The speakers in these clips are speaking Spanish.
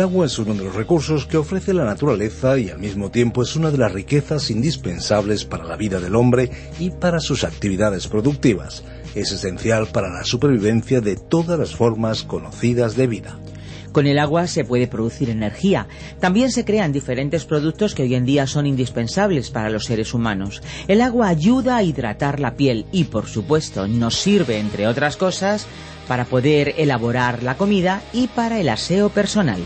El agua es uno de los recursos que ofrece la naturaleza y al mismo tiempo es una de las riquezas indispensables para la vida del hombre y para sus actividades productivas. Es esencial para la supervivencia de todas las formas conocidas de vida. Con el agua se puede producir energía. También se crean diferentes productos que hoy en día son indispensables para los seres humanos. El agua ayuda a hidratar la piel y, por supuesto, nos sirve, entre otras cosas, para poder elaborar la comida y para el aseo personal.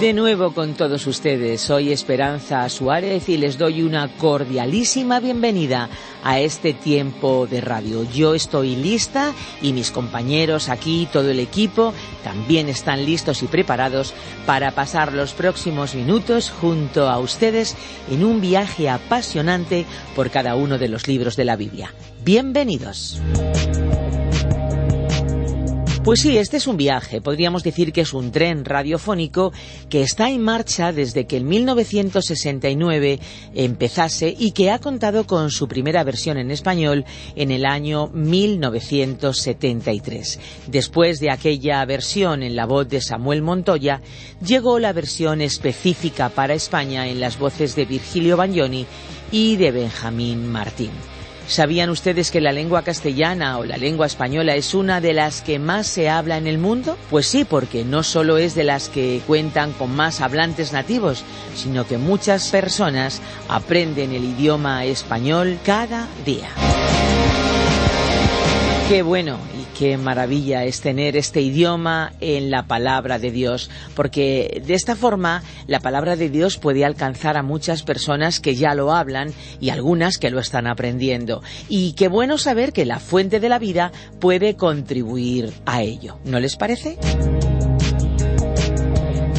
De nuevo con todos ustedes, soy Esperanza Suárez y les doy una cordialísima bienvenida a este tiempo de radio. Yo estoy lista y mis compañeros aquí, todo el equipo, también están listos y preparados para pasar los próximos minutos junto a ustedes en un viaje apasionante por cada uno de los libros de la Biblia. Bienvenidos. Pues sí, este es un viaje, podríamos decir que es un tren radiofónico que está en marcha desde que en 1969 empezase y que ha contado con su primera versión en español en el año 1973. Después de aquella versión en la voz de Samuel Montoya, llegó la versión específica para España en las voces de Virgilio Bagnoni y de Benjamín Martín. ¿Sabían ustedes que la lengua castellana o la lengua española es una de las que más se habla en el mundo? Pues sí, porque no solo es de las que cuentan con más hablantes nativos, sino que muchas personas aprenden el idioma español cada día. Qué bueno qué maravilla es tener este idioma en la palabra de Dios, porque de esta forma la palabra de Dios puede alcanzar a muchas personas que ya lo hablan y algunas que lo están aprendiendo. Y qué bueno saber que la fuente de la vida puede contribuir a ello. ¿No les parece?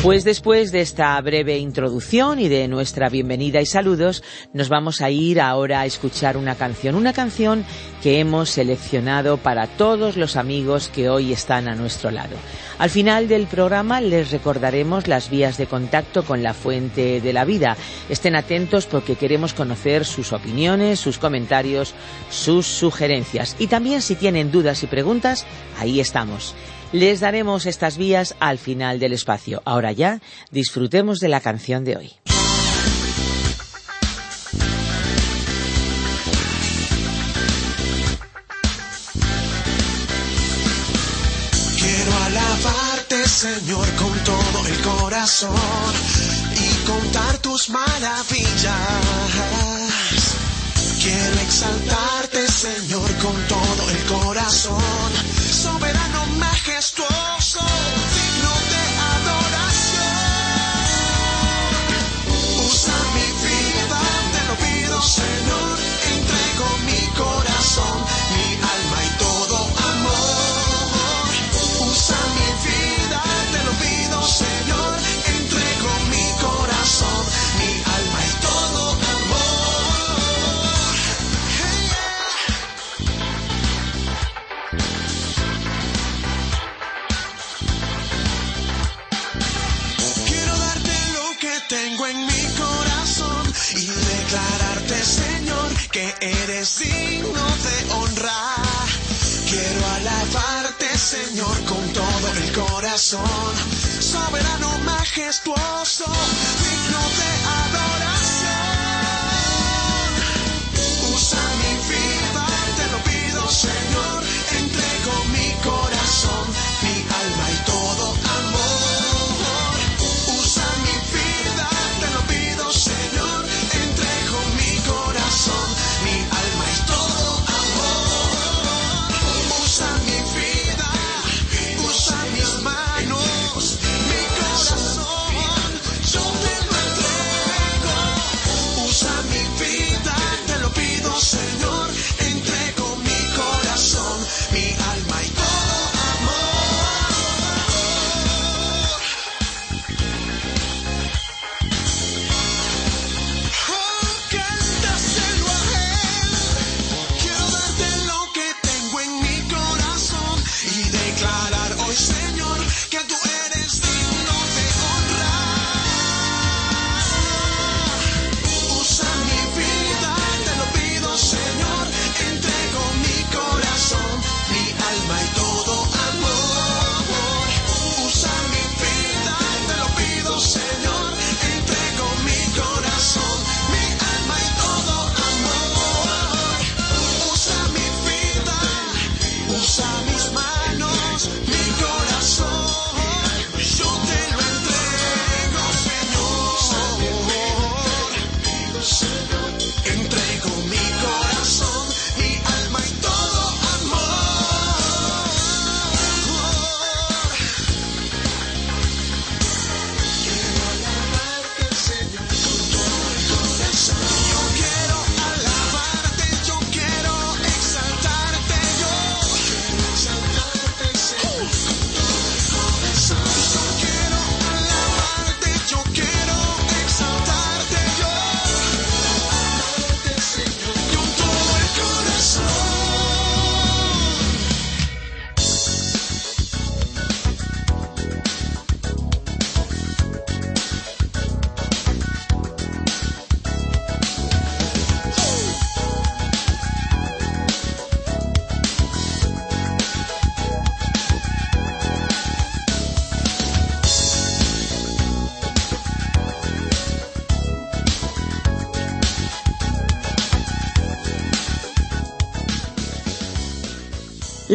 Pues después de esta breve introducción y de nuestra bienvenida y saludos, nos vamos a ir ahora a escuchar una canción, una canción que hemos seleccionado para todos los amigos que hoy están a nuestro lado. Al final del programa les recordaremos las vías de contacto con la fuente de la vida. Estén atentos porque queremos conocer sus opiniones, sus comentarios, sus sugerencias. Y también si tienen dudas y preguntas, ahí estamos. Les daremos estas vías al final del espacio. Ahora ya, disfrutemos de la canción de hoy. Quiero alabarte, Señor, con todo el corazón y contar tus maravillas. Quiero exaltarte, Señor, con todo el corazón, Cristo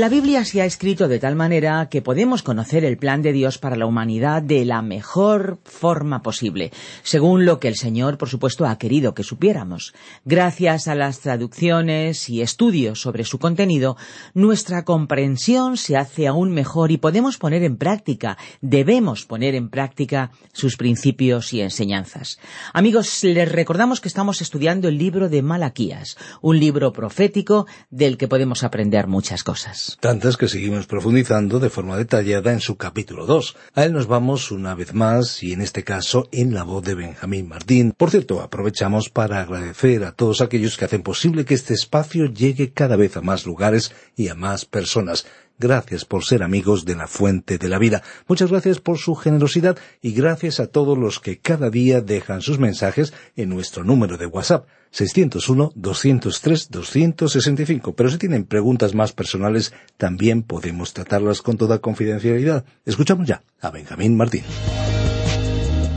La Biblia se ha escrito de tal manera que podemos conocer el plan de Dios para la humanidad de la mejor forma posible, según lo que el Señor, por supuesto, ha querido que supiéramos. Gracias a las traducciones y estudios sobre su contenido, nuestra comprensión se hace aún mejor y podemos poner en práctica, debemos poner en práctica sus principios y enseñanzas. Amigos, les recordamos que estamos estudiando el libro de Malaquías, un libro profético del que podemos aprender muchas cosas. Tantas que seguimos profundizando de forma detallada en su capítulo 2. A él nos vamos una vez más y en este caso en la voz de Benjamín Martín. Por cierto, aprovechamos para agradecer a todos aquellos que hacen posible que este espacio llegue cada vez a más lugares y a más personas. Gracias por ser amigos de la fuente de la vida. Muchas gracias por su generosidad y gracias a todos los que cada día dejan sus mensajes en nuestro número de WhatsApp 601-203-265. Pero si tienen preguntas más personales, también podemos tratarlas con toda confidencialidad. Escuchamos ya a Benjamín Martín.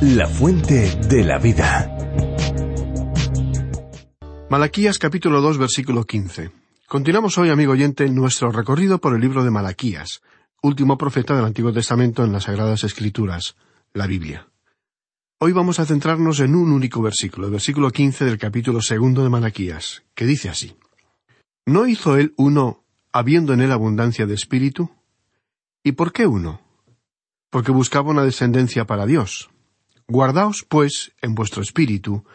La fuente de la vida. Malaquías capítulo 2 versículo 15. Continuamos hoy, amigo oyente, nuestro recorrido por el libro de Malaquías, último profeta del Antiguo Testamento en las Sagradas Escrituras, la Biblia. Hoy vamos a centrarnos en un único versículo, el versículo quince del capítulo segundo de Malaquías, que dice así ¿No hizo él uno habiendo en él abundancia de espíritu? ¿Y por qué uno? Porque buscaba una descendencia para Dios. Guardaos, pues, en vuestro espíritu,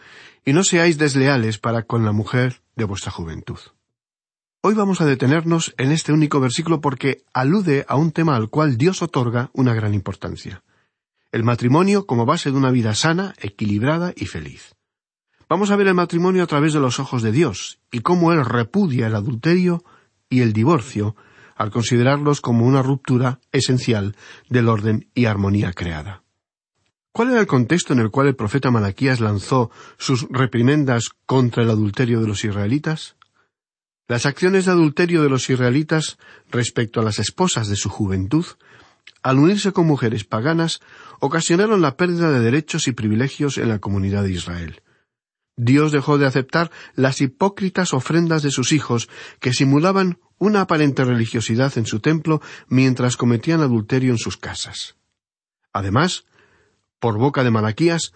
y no seáis desleales para con la mujer de vuestra juventud. Hoy vamos a detenernos en este único versículo porque alude a un tema al cual Dios otorga una gran importancia. El matrimonio como base de una vida sana, equilibrada y feliz. Vamos a ver el matrimonio a través de los ojos de Dios y cómo Él repudia el adulterio y el divorcio al considerarlos como una ruptura esencial del orden y armonía creada. ¿Cuál era el contexto en el cual el profeta Malaquías lanzó sus reprimendas contra el adulterio de los israelitas? Las acciones de adulterio de los israelitas respecto a las esposas de su juventud, al unirse con mujeres paganas, ocasionaron la pérdida de derechos y privilegios en la comunidad de Israel. Dios dejó de aceptar las hipócritas ofrendas de sus hijos, que simulaban una aparente religiosidad en su templo mientras cometían adulterio en sus casas. Además, por boca de Malaquías,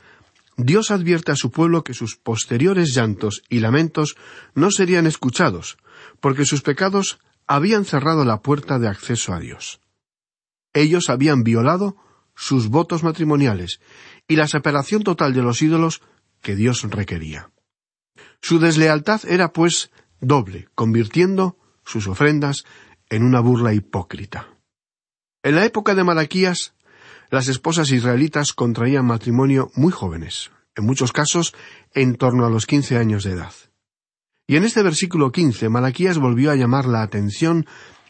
Dios advierte a su pueblo que sus posteriores llantos y lamentos no serían escuchados, porque sus pecados habían cerrado la puerta de acceso a Dios. Ellos habían violado sus votos matrimoniales y la separación total de los ídolos que Dios requería. Su deslealtad era, pues, doble, convirtiendo sus ofrendas en una burla hipócrita. En la época de Malaquías, las esposas israelitas contraían matrimonio muy jóvenes, en muchos casos en torno a los quince años de edad. Y en este versículo quince, Malaquías volvió a llamar la atención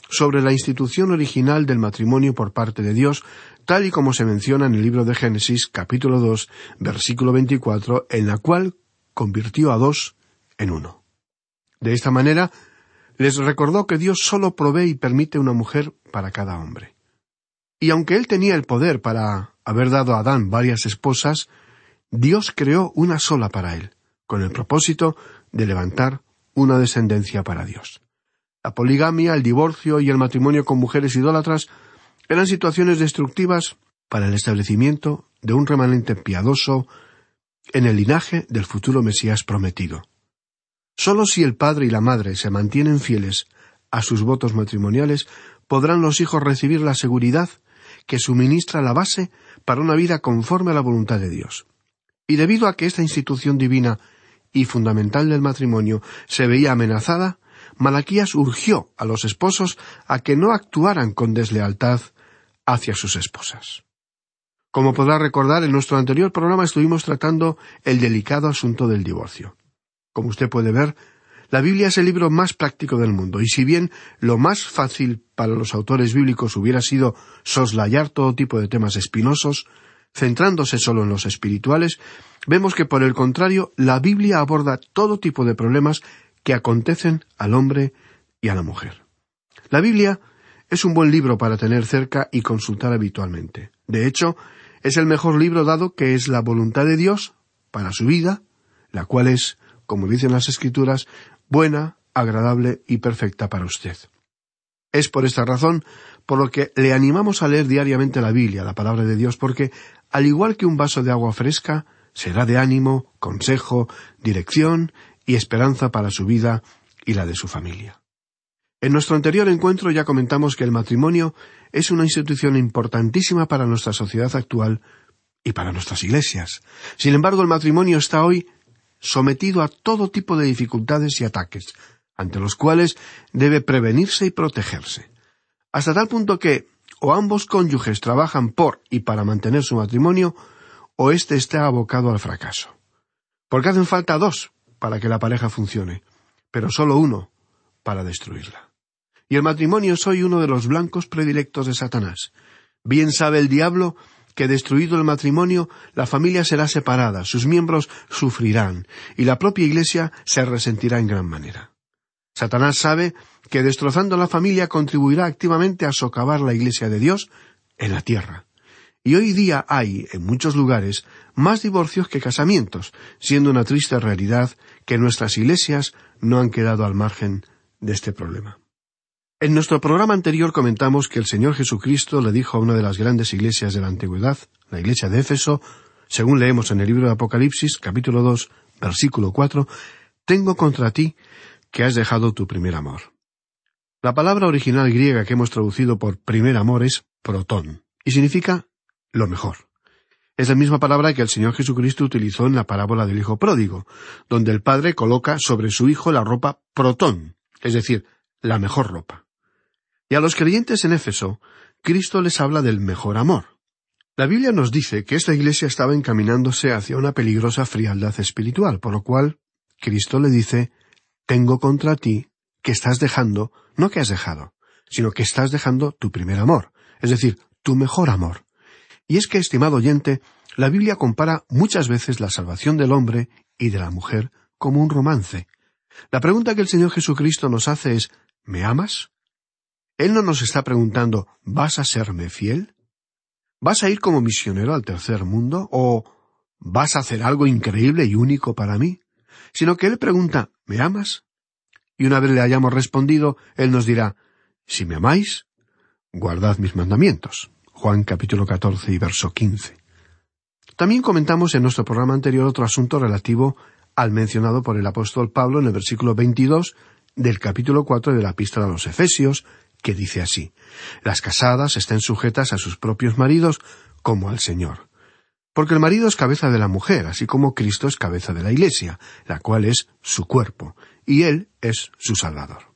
sobre la institución original del matrimonio por parte de Dios, tal y como se menciona en el libro de Génesis, capítulo dos, versículo veinticuatro, en la cual convirtió a dos en uno. De esta manera, les recordó que Dios sólo provee y permite una mujer para cada hombre. Y aunque él tenía el poder para haber dado a Adán varias esposas, Dios creó una sola para él, con el propósito de levantar una descendencia para Dios. La poligamia, el divorcio y el matrimonio con mujeres idólatras eran situaciones destructivas para el establecimiento de un remanente piadoso en el linaje del futuro Mesías prometido. Solo si el padre y la madre se mantienen fieles a sus votos matrimoniales, podrán los hijos recibir la seguridad que suministra la base para una vida conforme a la voluntad de Dios. Y debido a que esta institución divina y fundamental del matrimonio se veía amenazada, Malaquías urgió a los esposos a que no actuaran con deslealtad hacia sus esposas. Como podrá recordar, en nuestro anterior programa estuvimos tratando el delicado asunto del divorcio. Como usted puede ver, la Biblia es el libro más práctico del mundo, y si bien lo más fácil para los autores bíblicos hubiera sido soslayar todo tipo de temas espinosos, centrándose solo en los espirituales, vemos que por el contrario la Biblia aborda todo tipo de problemas que acontecen al hombre y a la mujer. La Biblia es un buen libro para tener cerca y consultar habitualmente. De hecho, es el mejor libro dado que es la voluntad de Dios para su vida, la cual es, como dicen las Escrituras, buena, agradable y perfecta para usted. Es por esta razón por lo que le animamos a leer diariamente la Biblia, la palabra de Dios, porque, al igual que un vaso de agua fresca, será de ánimo, consejo, dirección y esperanza para su vida y la de su familia. En nuestro anterior encuentro ya comentamos que el matrimonio es una institución importantísima para nuestra sociedad actual y para nuestras iglesias. Sin embargo, el matrimonio está hoy sometido a todo tipo de dificultades y ataques, ante los cuales debe prevenirse y protegerse. Hasta tal punto que o ambos cónyuges trabajan por y para mantener su matrimonio, o éste está abocado al fracaso. Porque hacen falta dos para que la pareja funcione, pero solo uno para destruirla. Y el matrimonio soy uno de los blancos predilectos de Satanás. Bien sabe el diablo que destruido el matrimonio, la familia será separada, sus miembros sufrirán, y la propia Iglesia se resentirá en gran manera. Satanás sabe que destrozando la familia contribuirá activamente a socavar la Iglesia de Dios en la tierra. Y hoy día hay, en muchos lugares, más divorcios que casamientos, siendo una triste realidad que nuestras iglesias no han quedado al margen de este problema. En nuestro programa anterior comentamos que el Señor Jesucristo le dijo a una de las grandes iglesias de la antigüedad, la iglesia de Éfeso, según leemos en el libro de Apocalipsis, capítulo dos, versículo cuatro, Tengo contra ti que has dejado tu primer amor. La palabra original griega que hemos traducido por primer amor es protón, y significa lo mejor. Es la misma palabra que el Señor Jesucristo utilizó en la parábola del Hijo Pródigo, donde el Padre coloca sobre su Hijo la ropa protón, es decir, la mejor ropa. Y a los creyentes en Éfeso, Cristo les habla del mejor amor. La Biblia nos dice que esta iglesia estaba encaminándose hacia una peligrosa frialdad espiritual, por lo cual Cristo le dice, Tengo contra ti que estás dejando, no que has dejado, sino que estás dejando tu primer amor, es decir, tu mejor amor. Y es que, estimado oyente, la Biblia compara muchas veces la salvación del hombre y de la mujer como un romance. La pregunta que el Señor Jesucristo nos hace es ¿Me amas? Él no nos está preguntando ¿vas a serme fiel? ¿Vas a ir como misionero al tercer mundo? ¿O vas a hacer algo increíble y único para mí? Sino que Él pregunta ¿me amas? Y una vez le hayamos respondido, Él nos dirá Si me amáis, guardad mis mandamientos. Juan capítulo 14 y verso 15. También comentamos en nuestro programa anterior otro asunto relativo al mencionado por el apóstol Pablo en el versículo 22 del capítulo 4 de la epístola a los Efesios, que dice así Las casadas estén sujetas a sus propios maridos como al Señor. Porque el marido es cabeza de la mujer, así como Cristo es cabeza de la Iglesia, la cual es su cuerpo, y Él es su Salvador.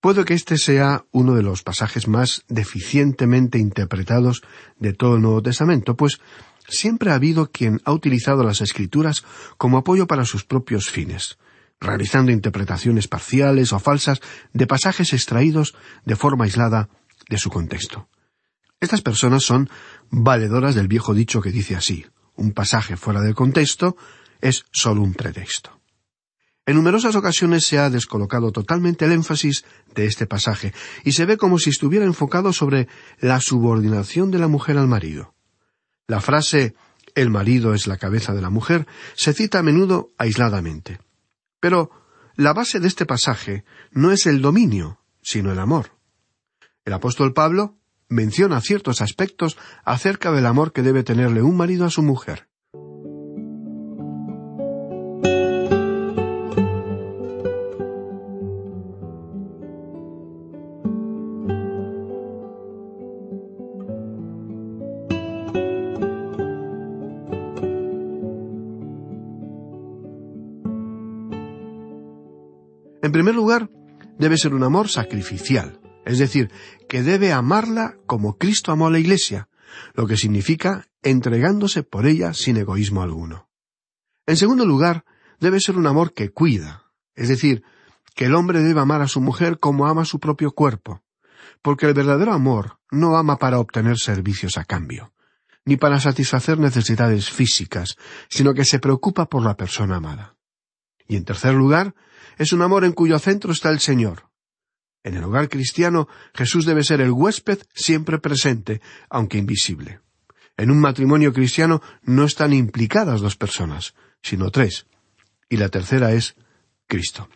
Puede que este sea uno de los pasajes más deficientemente interpretados de todo el Nuevo Testamento, pues siempre ha habido quien ha utilizado las Escrituras como apoyo para sus propios fines, realizando interpretaciones parciales o falsas de pasajes extraídos de forma aislada de su contexto. Estas personas son valedoras del viejo dicho que dice así un pasaje fuera del contexto es solo un pretexto. En numerosas ocasiones se ha descolocado totalmente el énfasis de este pasaje y se ve como si estuviera enfocado sobre la subordinación de la mujer al marido. La frase el marido es la cabeza de la mujer se cita a menudo aisladamente. Pero la base de este pasaje no es el dominio, sino el amor. El apóstol Pablo menciona ciertos aspectos acerca del amor que debe tenerle un marido a su mujer. En primer lugar, debe ser un amor sacrificial, es decir, que debe amarla como Cristo amó a la Iglesia, lo que significa entregándose por ella sin egoísmo alguno. En segundo lugar, debe ser un amor que cuida, es decir, que el hombre debe amar a su mujer como ama su propio cuerpo, porque el verdadero amor no ama para obtener servicios a cambio, ni para satisfacer necesidades físicas, sino que se preocupa por la persona amada. Y en tercer lugar, es un amor en cuyo centro está el Señor. En el hogar cristiano, Jesús debe ser el huésped siempre presente, aunque invisible. En un matrimonio cristiano no están implicadas dos personas, sino tres, y la tercera es Cristo.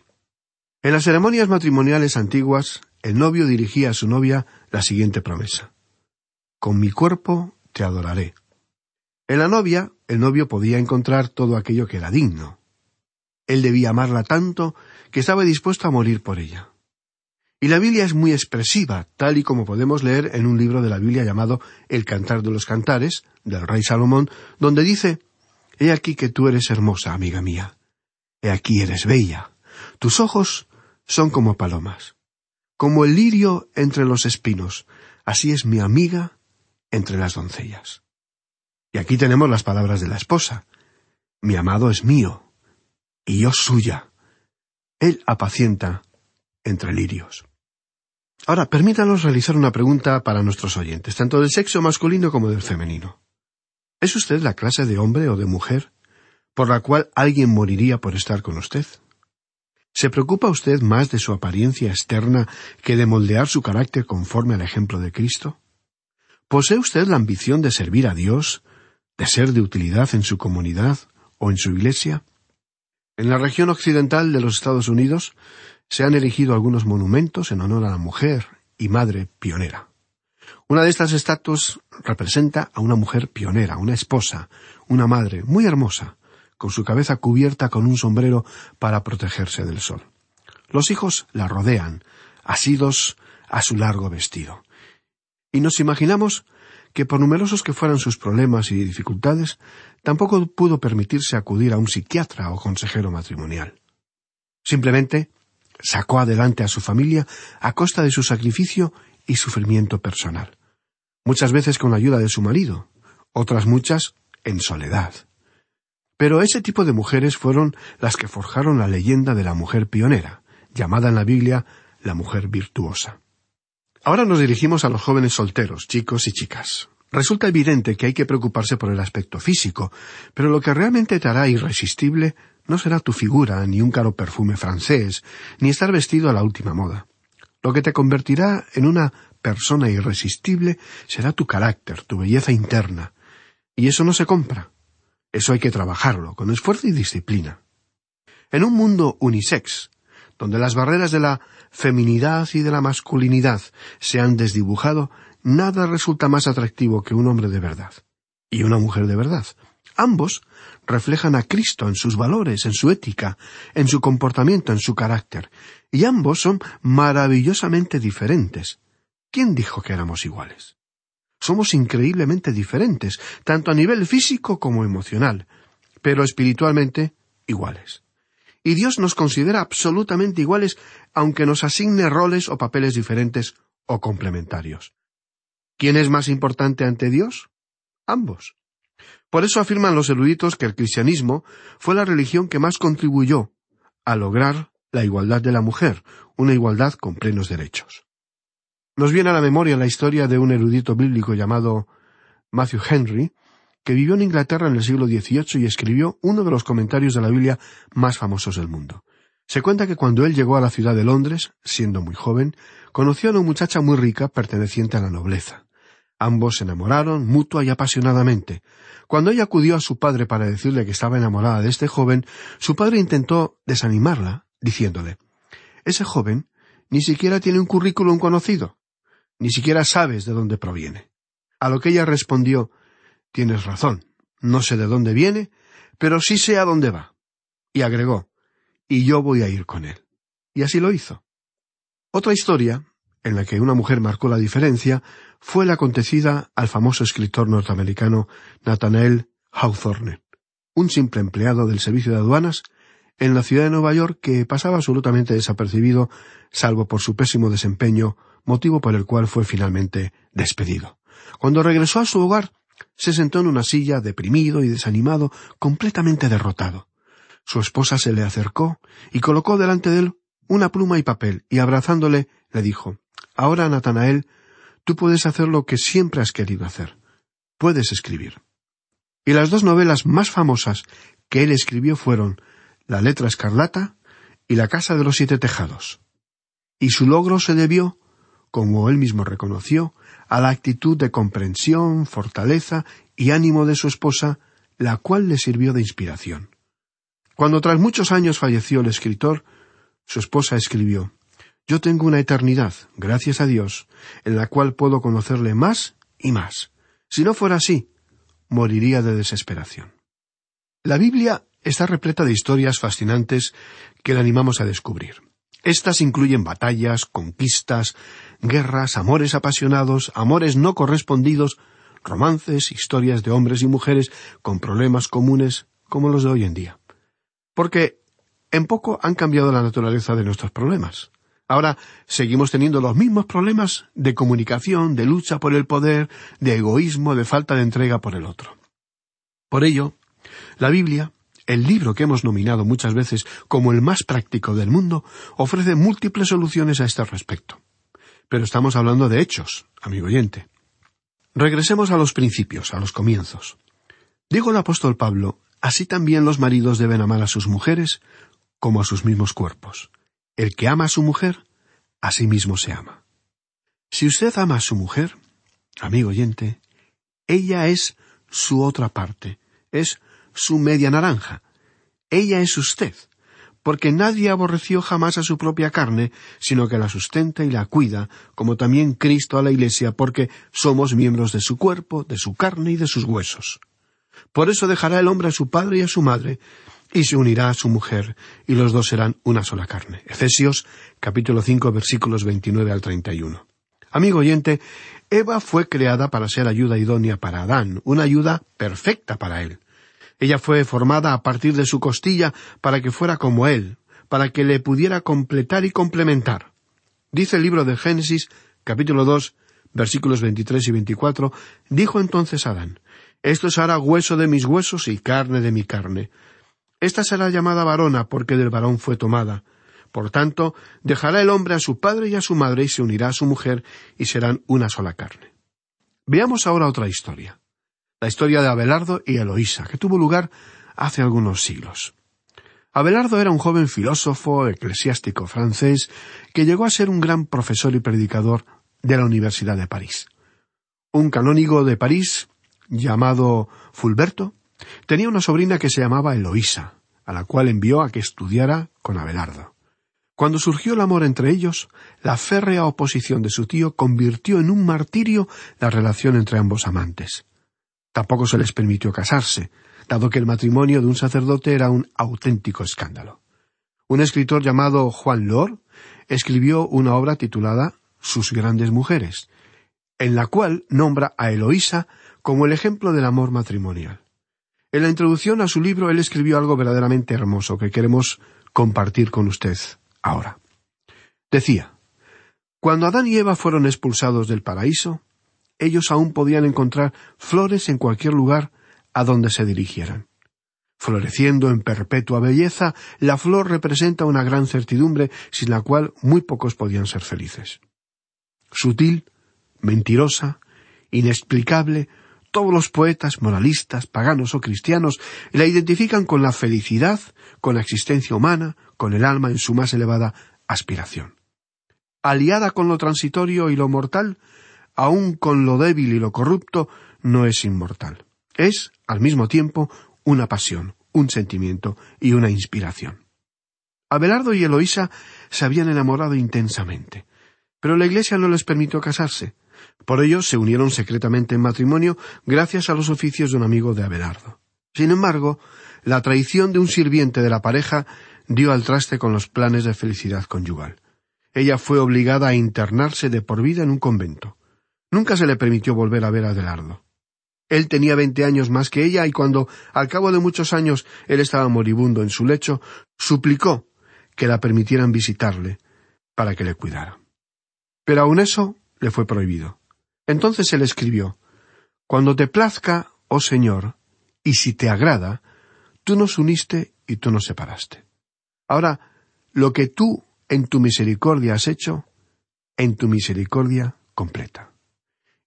En las ceremonias matrimoniales antiguas, el novio dirigía a su novia la siguiente promesa. Con mi cuerpo te adoraré. En la novia, el novio podía encontrar todo aquello que era digno. Él debía amarla tanto que estaba dispuesto a morir por ella. Y la Biblia es muy expresiva, tal y como podemos leer en un libro de la Biblia llamado El Cantar de los Cantares, del rey Salomón, donde dice He aquí que tú eres hermosa, amiga mía. He aquí eres bella. Tus ojos son como palomas. Como el lirio entre los espinos, así es mi amiga entre las doncellas. Y aquí tenemos las palabras de la esposa. Mi amado es mío, y yo suya. Él apacienta entre lirios. Ahora, permítanos realizar una pregunta para nuestros oyentes, tanto del sexo masculino como del femenino. ¿Es usted la clase de hombre o de mujer por la cual alguien moriría por estar con usted? ¿Se preocupa usted más de su apariencia externa que de moldear su carácter conforme al ejemplo de Cristo? ¿Posee usted la ambición de servir a Dios, de ser de utilidad en su comunidad o en su iglesia? En la región occidental de los Estados Unidos se han erigido algunos monumentos en honor a la mujer y madre pionera. Una de estas estatuas representa a una mujer pionera, una esposa, una madre muy hermosa, con su cabeza cubierta con un sombrero para protegerse del sol. Los hijos la rodean, asidos a su largo vestido. Y nos imaginamos que por numerosos que fueran sus problemas y dificultades, tampoco pudo permitirse acudir a un psiquiatra o consejero matrimonial. Simplemente sacó adelante a su familia a costa de su sacrificio y sufrimiento personal. Muchas veces con la ayuda de su marido, otras muchas en soledad. Pero ese tipo de mujeres fueron las que forjaron la leyenda de la mujer pionera, llamada en la Biblia la mujer virtuosa. Ahora nos dirigimos a los jóvenes solteros, chicos y chicas. Resulta evidente que hay que preocuparse por el aspecto físico, pero lo que realmente te hará irresistible no será tu figura, ni un caro perfume francés, ni estar vestido a la última moda. Lo que te convertirá en una persona irresistible será tu carácter, tu belleza interna. Y eso no se compra. Eso hay que trabajarlo, con esfuerzo y disciplina. En un mundo unisex, donde las barreras de la feminidad y de la masculinidad se han desdibujado, nada resulta más atractivo que un hombre de verdad y una mujer de verdad. Ambos reflejan a Cristo en sus valores, en su ética, en su comportamiento, en su carácter, y ambos son maravillosamente diferentes. ¿Quién dijo que éramos iguales? Somos increíblemente diferentes, tanto a nivel físico como emocional, pero espiritualmente iguales. Y Dios nos considera absolutamente iguales, aunque nos asigne roles o papeles diferentes o complementarios. ¿Quién es más importante ante Dios? Ambos. Por eso afirman los eruditos que el cristianismo fue la religión que más contribuyó a lograr la igualdad de la mujer, una igualdad con plenos derechos. Nos viene a la memoria la historia de un erudito bíblico llamado Matthew Henry, que vivió en Inglaterra en el siglo XVIII y escribió uno de los comentarios de la Biblia más famosos del mundo. Se cuenta que cuando él llegó a la ciudad de Londres, siendo muy joven, conoció a una muchacha muy rica perteneciente a la nobleza. Ambos se enamoraron mutua y apasionadamente. Cuando ella acudió a su padre para decirle que estaba enamorada de este joven, su padre intentó desanimarla, diciéndole Ese joven ni siquiera tiene un currículum conocido, ni siquiera sabes de dónde proviene. A lo que ella respondió Tienes razón, no sé de dónde viene, pero sí sé a dónde va. Y agregó Y yo voy a ir con él. Y así lo hizo. Otra historia en la que una mujer marcó la diferencia fue la acontecida al famoso escritor norteamericano Nathanael Hawthorne, un simple empleado del servicio de aduanas en la ciudad de Nueva York que pasaba absolutamente desapercibido, salvo por su pésimo desempeño, motivo por el cual fue finalmente despedido. Cuando regresó a su hogar, se sentó en una silla, deprimido y desanimado, completamente derrotado. Su esposa se le acercó y colocó delante de él una pluma y papel, y abrazándole le dijo Ahora, Natanael, tú puedes hacer lo que siempre has querido hacer. Puedes escribir. Y las dos novelas más famosas que él escribió fueron La letra escarlata y La casa de los siete tejados. Y su logro se debió, como él mismo reconoció, a la actitud de comprensión, fortaleza y ánimo de su esposa, la cual le sirvió de inspiración. Cuando tras muchos años falleció el escritor, su esposa escribió Yo tengo una eternidad, gracias a Dios, en la cual puedo conocerle más y más. Si no fuera así, moriría de desesperación. La Biblia está repleta de historias fascinantes que le animamos a descubrir. Estas incluyen batallas, conquistas, guerras, amores apasionados, amores no correspondidos, romances, historias de hombres y mujeres con problemas comunes como los de hoy en día. Porque en poco han cambiado la naturaleza de nuestros problemas. Ahora seguimos teniendo los mismos problemas de comunicación, de lucha por el poder, de egoísmo, de falta de entrega por el otro. Por ello, la Biblia, el libro que hemos nominado muchas veces como el más práctico del mundo, ofrece múltiples soluciones a este respecto. Pero estamos hablando de hechos, amigo oyente. Regresemos a los principios, a los comienzos. Dijo el apóstol Pablo, así también los maridos deben amar a sus mujeres como a sus mismos cuerpos. El que ama a su mujer, a sí mismo se ama. Si usted ama a su mujer, amigo oyente, ella es su otra parte, es su media naranja. Ella es usted, porque nadie aborreció jamás a su propia carne, sino que la sustenta y la cuida, como también Cristo a la Iglesia, porque somos miembros de su cuerpo, de su carne y de sus huesos. Por eso dejará el hombre a su padre y a su madre, y se unirá a su mujer, y los dos serán una sola carne. Efesios capítulo 5 versículos 29 al 31. Amigo oyente, Eva fue creada para ser ayuda idónea para Adán, una ayuda perfecta para él. Ella fue formada a partir de su costilla para que fuera como él, para que le pudiera completar y complementar. Dice el libro de Génesis, capítulo 2, versículos 23 y 24, dijo entonces Adán, Esto hará hueso de mis huesos y carne de mi carne. Esta será llamada varona porque del varón fue tomada. Por tanto, dejará el hombre a su padre y a su madre y se unirá a su mujer y serán una sola carne. Veamos ahora otra historia. La historia de Abelardo y Eloísa, que tuvo lugar hace algunos siglos. Abelardo era un joven filósofo eclesiástico francés que llegó a ser un gran profesor y predicador de la Universidad de París. Un canónigo de París, llamado Fulberto, Tenía una sobrina que se llamaba Eloísa, a la cual envió a que estudiara con Abelardo. Cuando surgió el amor entre ellos, la férrea oposición de su tío convirtió en un martirio la relación entre ambos amantes. Tampoco se les permitió casarse, dado que el matrimonio de un sacerdote era un auténtico escándalo. Un escritor llamado Juan Lor escribió una obra titulada Sus grandes mujeres, en la cual nombra a Eloísa como el ejemplo del amor matrimonial. En la introducción a su libro él escribió algo verdaderamente hermoso que queremos compartir con usted ahora. Decía, Cuando Adán y Eva fueron expulsados del paraíso, ellos aún podían encontrar flores en cualquier lugar a donde se dirigieran. Floreciendo en perpetua belleza, la flor representa una gran certidumbre sin la cual muy pocos podían ser felices. Sutil, mentirosa, inexplicable, todos los poetas, moralistas, paganos o cristianos, la identifican con la felicidad, con la existencia humana, con el alma en su más elevada aspiración. Aliada con lo transitorio y lo mortal, aun con lo débil y lo corrupto, no es inmortal. Es, al mismo tiempo, una pasión, un sentimiento y una inspiración. Abelardo y Eloísa se habían enamorado intensamente, pero la Iglesia no les permitió casarse. Por ello se unieron secretamente en matrimonio gracias a los oficios de un amigo de Abelardo. Sin embargo, la traición de un sirviente de la pareja dio al traste con los planes de felicidad conyugal. Ella fue obligada a internarse de por vida en un convento. Nunca se le permitió volver a ver a Abelardo. Él tenía veinte años más que ella y cuando, al cabo de muchos años, él estaba moribundo en su lecho, suplicó que la permitieran visitarle para que le cuidara. Pero aun eso le fue prohibido. Entonces él escribió Cuando te plazca, oh Señor, y si te agrada, tú nos uniste y tú nos separaste. Ahora, lo que tú en tu misericordia has hecho, en tu misericordia completa.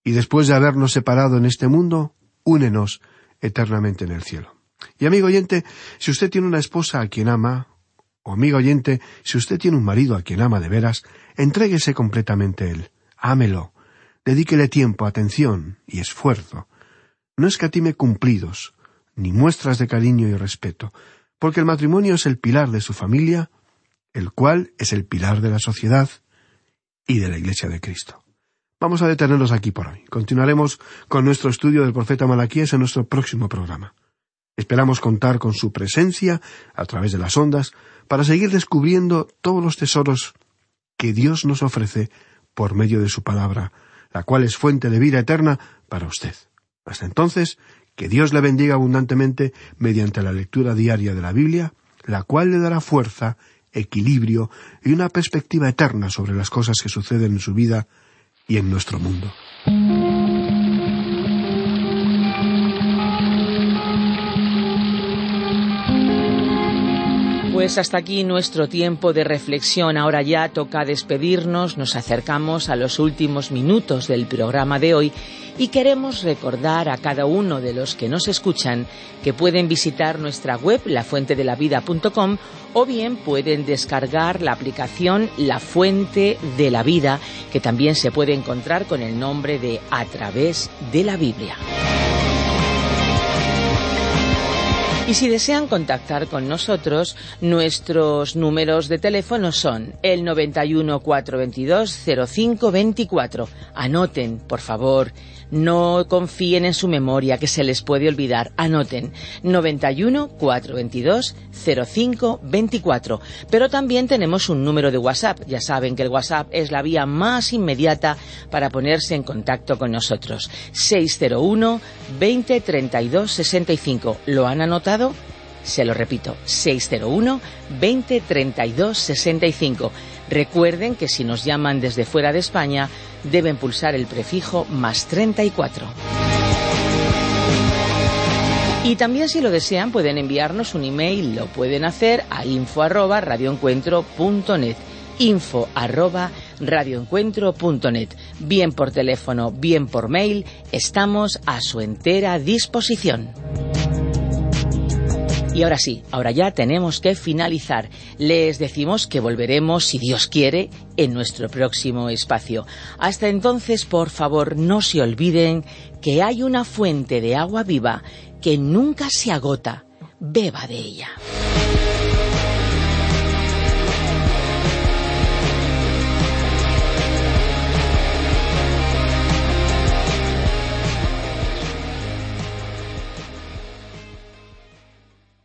Y después de habernos separado en este mundo, únenos eternamente en el cielo. Y amigo oyente, si usted tiene una esposa a quien ama, o amigo oyente, si usted tiene un marido a quien ama de veras, entréguese completamente a él ámelo, dedíquele tiempo, atención y esfuerzo. No escatime cumplidos, ni muestras de cariño y respeto, porque el matrimonio es el pilar de su familia, el cual es el pilar de la sociedad, y de la Iglesia de Cristo. Vamos a detenernos aquí por hoy. Continuaremos con nuestro estudio del profeta Malaquías en nuestro próximo programa. Esperamos contar con su presencia a través de las ondas para seguir descubriendo todos los tesoros que Dios nos ofrece por medio de su palabra, la cual es fuente de vida eterna para usted. Hasta entonces, que Dios le bendiga abundantemente mediante la lectura diaria de la Biblia, la cual le dará fuerza, equilibrio y una perspectiva eterna sobre las cosas que suceden en su vida y en nuestro mundo. Pues hasta aquí nuestro tiempo de reflexión. Ahora ya toca despedirnos, nos acercamos a los últimos minutos del programa de hoy y queremos recordar a cada uno de los que nos escuchan que pueden visitar nuestra web lafuentedelavida.com o bien pueden descargar la aplicación La Fuente de la Vida que también se puede encontrar con el nombre de A través de la Biblia. Y si desean contactar con nosotros, nuestros números de teléfono son el 91 422 0524. Anoten, por favor, no confíen en su memoria, que se les puede olvidar. Anoten 91 422 0524. Pero también tenemos un número de WhatsApp. Ya saben que el WhatsApp es la vía más inmediata para ponerse en contacto con nosotros. 601 20 32 65. ¿Lo han anotado? Se lo repito, 601 20 32 65. Recuerden que si nos llaman desde fuera de España, deben pulsar el prefijo más 34. Y también si lo desean pueden enviarnos un email, lo pueden hacer a info arroba radioencuentro.net info arroba radioencuentro.net bien por teléfono, bien por mail, estamos a su entera disposición. Y ahora sí, ahora ya tenemos que finalizar. Les decimos que volveremos, si Dios quiere, en nuestro próximo espacio. Hasta entonces, por favor, no se olviden que hay una fuente de agua viva que nunca se agota. Beba de ella.